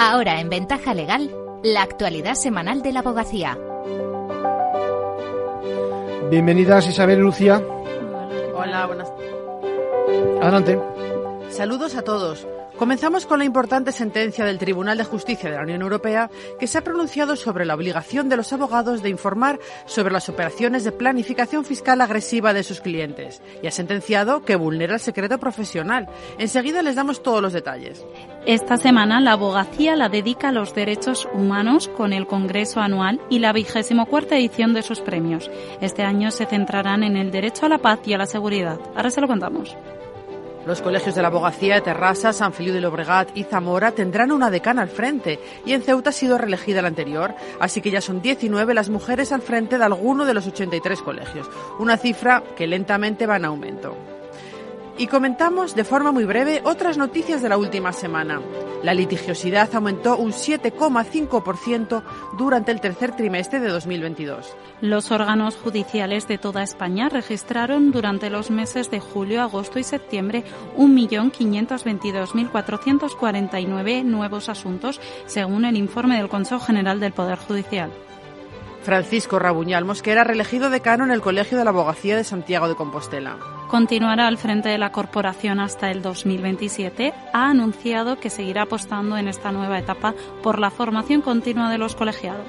Ahora en Ventaja Legal, la actualidad semanal de la abogacía. Bienvenidas Isabel y Lucía. Hola, buenas. Adelante. Saludos a todos. Comenzamos con la importante sentencia del Tribunal de Justicia de la Unión Europea que se ha pronunciado sobre la obligación de los abogados de informar sobre las operaciones de planificación fiscal agresiva de sus clientes y ha sentenciado que vulnera el secreto profesional. Enseguida les damos todos los detalles. Esta semana la abogacía la dedica a los derechos humanos con el Congreso anual y la vigésimo cuarta edición de sus premios. Este año se centrarán en el derecho a la paz y a la seguridad. Ahora se lo contamos. Los colegios de la abogacía de Terrassa, San Feliu de Llobregat y Zamora tendrán una decana al frente y en Ceuta ha sido reelegida la anterior, así que ya son 19 las mujeres al frente de alguno de los 83 colegios, una cifra que lentamente va en aumento. Y comentamos de forma muy breve otras noticias de la última semana. La litigiosidad aumentó un 7,5% durante el tercer trimestre de 2022. Los órganos judiciales de toda España registraron durante los meses de julio, agosto y septiembre 1.522.449 nuevos asuntos, según el informe del Consejo General del Poder Judicial. Francisco Rabuñal Mosquera, reelegido decano en el Colegio de la Abogacía de Santiago de Compostela. Continuará al frente de la corporación hasta el 2027. Ha anunciado que seguirá apostando en esta nueva etapa por la formación continua de los colegiados.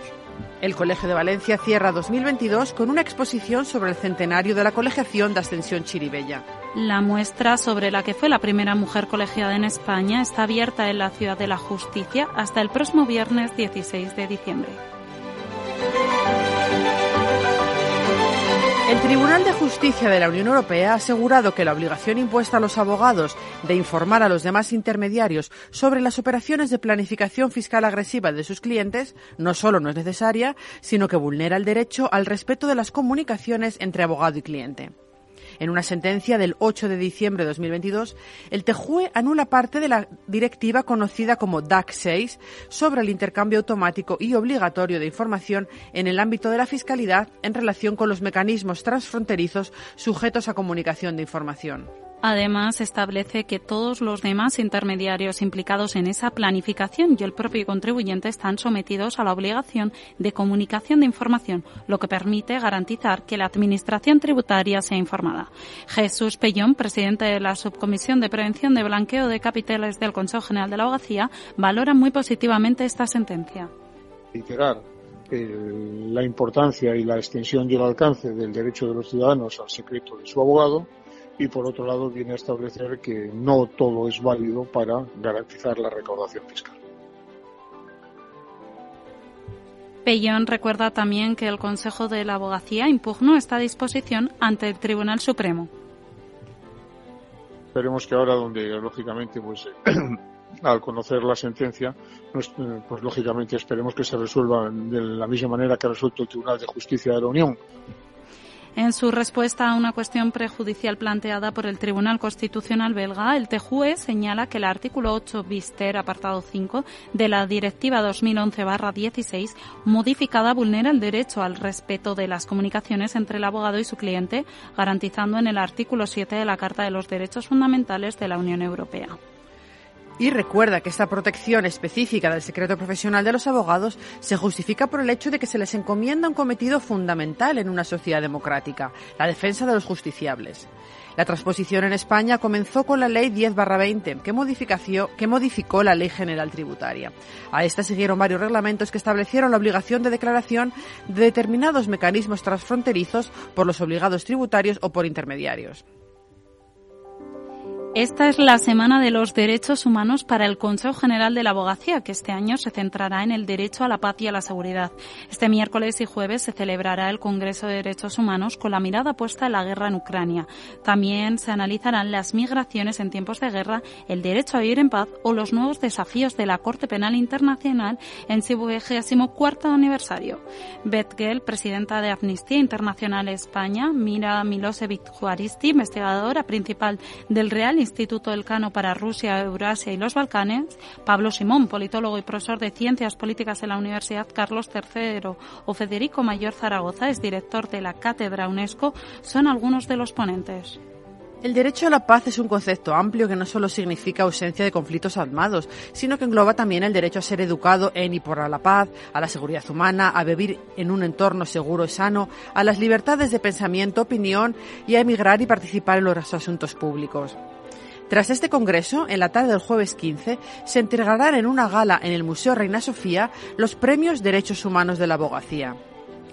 El Colegio de Valencia cierra 2022 con una exposición sobre el centenario de la colegiación de Ascensión Chiribella. La muestra sobre la que fue la primera mujer colegiada en España está abierta en la Ciudad de la Justicia hasta el próximo viernes 16 de diciembre. El Tribunal de Justicia de la Unión Europea ha asegurado que la obligación impuesta a los abogados de informar a los demás intermediarios sobre las operaciones de planificación fiscal agresiva de sus clientes no solo no es necesaria, sino que vulnera el derecho al respeto de las comunicaciones entre abogado y cliente. En una sentencia del 8 de diciembre de 2022, el TEJUE anula parte de la directiva conocida como DAC 6 sobre el intercambio automático y obligatorio de información en el ámbito de la fiscalidad en relación con los mecanismos transfronterizos sujetos a comunicación de información. Además, establece que todos los demás intermediarios implicados en esa planificación y el propio contribuyente están sometidos a la obligación de comunicación de información, lo que permite garantizar que la Administración tributaria sea informada. Jesús Pellón, presidente de la Subcomisión de Prevención de Blanqueo de Capitales del Consejo General de la Abogacía, valora muy positivamente esta sentencia. la importancia y la extensión y el alcance del derecho de los ciudadanos al secreto de su abogado y por otro lado viene a establecer que no todo es válido para garantizar la recaudación fiscal. Pellón recuerda también que el Consejo de la Abogacía impugnó esta disposición ante el Tribunal Supremo. Esperemos que ahora, donde lógicamente, pues al conocer la sentencia, pues, pues, lógicamente esperemos que se resuelva de la misma manera que ha resuelto el Tribunal de Justicia de la Unión, en su respuesta a una cuestión prejudicial planteada por el Tribunal Constitucional belga, el TJUE señala que el artículo 8 bister, apartado 5, de la Directiva 2011-16, modificada, vulnera el derecho al respeto de las comunicaciones entre el abogado y su cliente, garantizando en el artículo 7 de la Carta de los Derechos Fundamentales de la Unión Europea. Y recuerda que esta protección específica del secreto profesional de los abogados se justifica por el hecho de que se les encomienda un cometido fundamental en una sociedad democrática, la defensa de los justiciables. La transposición en España comenzó con la Ley 10-20, que, que modificó la Ley General Tributaria. A esta siguieron varios reglamentos que establecieron la obligación de declaración de determinados mecanismos transfronterizos por los obligados tributarios o por intermediarios. Esta es la Semana de los Derechos Humanos para el Consejo General de la Abogacía, que este año se centrará en el derecho a la paz y a la seguridad. Este miércoles y jueves se celebrará el Congreso de Derechos Humanos con la mirada puesta en la guerra en Ucrania. También se analizarán las migraciones en tiempos de guerra, el derecho a vivir en paz o los nuevos desafíos de la Corte Penal Internacional en su vigésimo cuarto aniversario. Beth Gell, presidenta de Amnistía Internacional España, Mira Milosevic Juaristi, investigadora principal del Real Instituto Elcano para Rusia, Eurasia y los Balcanes, Pablo Simón, politólogo y profesor de Ciencias Políticas en la Universidad Carlos III, o Federico Mayor Zaragoza, es director de la Cátedra UNESCO, son algunos de los ponentes. El derecho a la paz es un concepto amplio que no solo significa ausencia de conflictos armados, sino que engloba también el derecho a ser educado en y por la paz, a la seguridad humana, a vivir en un entorno seguro y sano, a las libertades de pensamiento, opinión y a emigrar y participar en los asuntos públicos. Tras este congreso, en la tarde del jueves 15, se entregarán en una gala en el Museo Reina Sofía los premios Derechos Humanos de la Abogacía.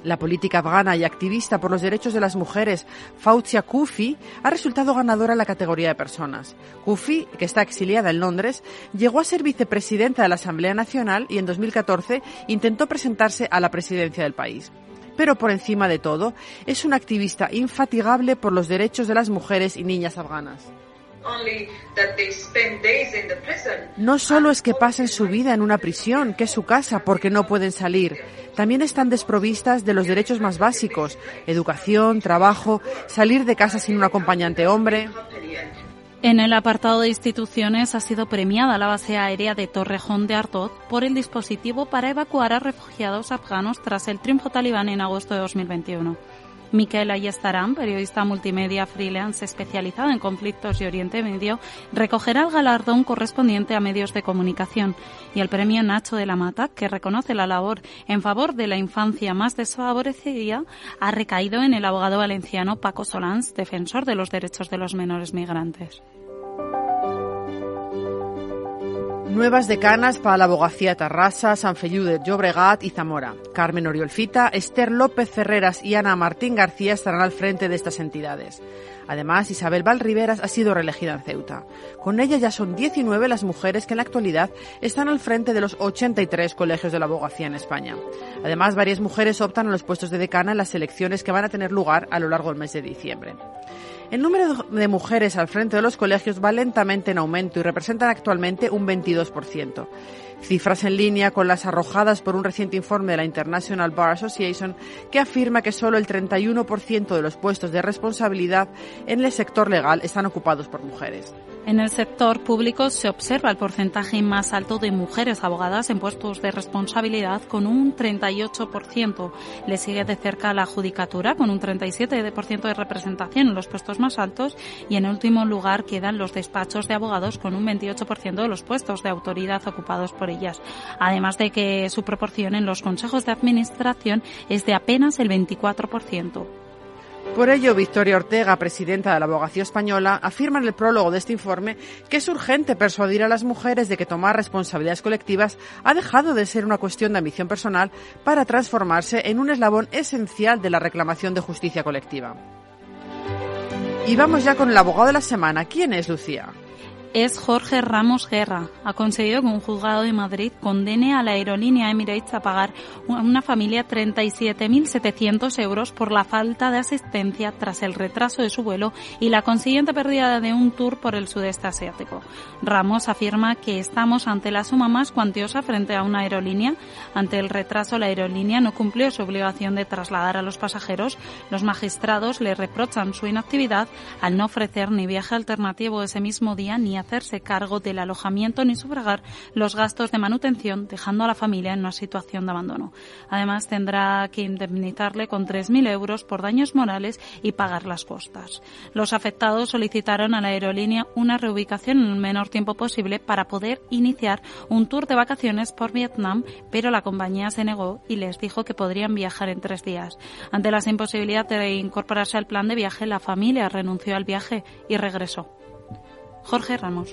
La política afgana y activista por los derechos de las mujeres, Fauzia Kufi, ha resultado ganadora en la categoría de personas. Kufi, que está exiliada en Londres, llegó a ser vicepresidenta de la Asamblea Nacional y en 2014 intentó presentarse a la presidencia del país pero por encima de todo, es una activista infatigable por los derechos de las mujeres y niñas afganas. No solo es que pasen su vida en una prisión, que es su casa, porque no pueden salir. También están desprovistas de los derechos más básicos, educación, trabajo, salir de casa sin un acompañante hombre. En el apartado de instituciones ha sido premiada la base aérea de Torrejón de Artoz por el dispositivo para evacuar a refugiados afganos tras el triunfo talibán en agosto de 2021. Miquel Ayestarán, periodista multimedia freelance especializado en conflictos y Oriente Medio, recogerá el galardón correspondiente a medios de comunicación y el premio Nacho de la Mata, que reconoce la labor en favor de la infancia más desfavorecida, ha recaído en el abogado valenciano Paco Solans, defensor de los derechos de los menores migrantes. Nuevas decanas para la abogacía Tarrasa, San Feliu de Llobregat y Zamora. Carmen Oriolfita, Esther López Ferreras y Ana Martín García estarán al frente de estas entidades. Además, Isabel Valriveras ha sido reelegida en Ceuta. Con ella ya son 19 las mujeres que en la actualidad están al frente de los 83 colegios de la abogacía en España. Además, varias mujeres optan a los puestos de decana en las elecciones que van a tener lugar a lo largo del mes de diciembre. El número de mujeres al frente de los colegios va lentamente en aumento y representan actualmente un 22%. Cifras en línea con las arrojadas por un reciente informe de la International Bar Association que afirma que solo el 31% de los puestos de responsabilidad en el sector legal están ocupados por mujeres. En el sector público se observa el porcentaje más alto de mujeres abogadas en puestos de responsabilidad con un 38%. Le sigue de cerca la judicatura con un 37% de representación en los puestos más altos y en último lugar quedan los despachos de abogados con un 28% de los puestos de autoridad ocupados por ellas. Además de que su proporción en los consejos de administración es de apenas el 24%. Por ello, Victoria Ortega, presidenta de la Abogacía Española, afirma en el prólogo de este informe que es urgente persuadir a las mujeres de que tomar responsabilidades colectivas ha dejado de ser una cuestión de ambición personal para transformarse en un eslabón esencial de la reclamación de justicia colectiva. Y vamos ya con el abogado de la semana. ¿Quién es Lucía? Es Jorge Ramos Guerra. Ha conseguido que un juzgado de Madrid condene a la aerolínea Emirates a pagar a una familia 37.700 euros por la falta de asistencia tras el retraso de su vuelo y la consiguiente pérdida de un tour por el sudeste asiático. Ramos afirma que estamos ante la suma más cuantiosa frente a una aerolínea. Ante el retraso, la aerolínea no cumplió su obligación de trasladar a los pasajeros. Los magistrados le reprochan su inactividad al no ofrecer ni viaje alternativo ese mismo día ni hacerse cargo del alojamiento ni sufragar los gastos de manutención, dejando a la familia en una situación de abandono. Además, tendrá que indemnizarle con 3.000 euros por daños morales y pagar las costas. Los afectados solicitaron a la aerolínea una reubicación en el menor tiempo posible para poder iniciar un tour de vacaciones por Vietnam, pero la compañía se negó y les dijo que podrían viajar en tres días. Ante la imposibilidad de incorporarse al plan de viaje, la familia renunció al viaje y regresó. Jorge Ramos.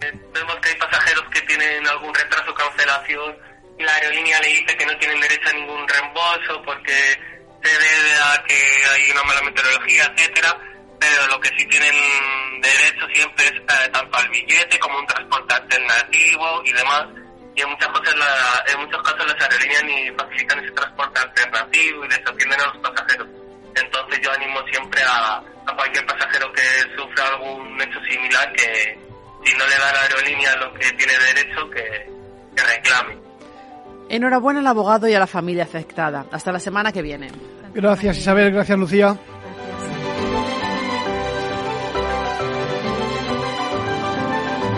Vemos que hay pasajeros que tienen algún retraso o cancelación y la aerolínea le dice que no tienen derecho a ningún reembolso porque se debe a que hay una mala meteorología, etcétera, pero lo que sí tienen derecho siempre es eh, tanto al billete como un transporte alternativo y demás. Y en, muchas cosas en muchos casos las aerolíneas ni facilitan ese transporte alternativo y desatienden a los pasajeros. Entonces yo animo siempre a, a cualquier pasajero que que si no le da la aerolínea lo que tiene derecho, que, que reclame. Enhorabuena al abogado y a la familia afectada. Hasta la semana que viene. Gracias Isabel, gracias Lucía.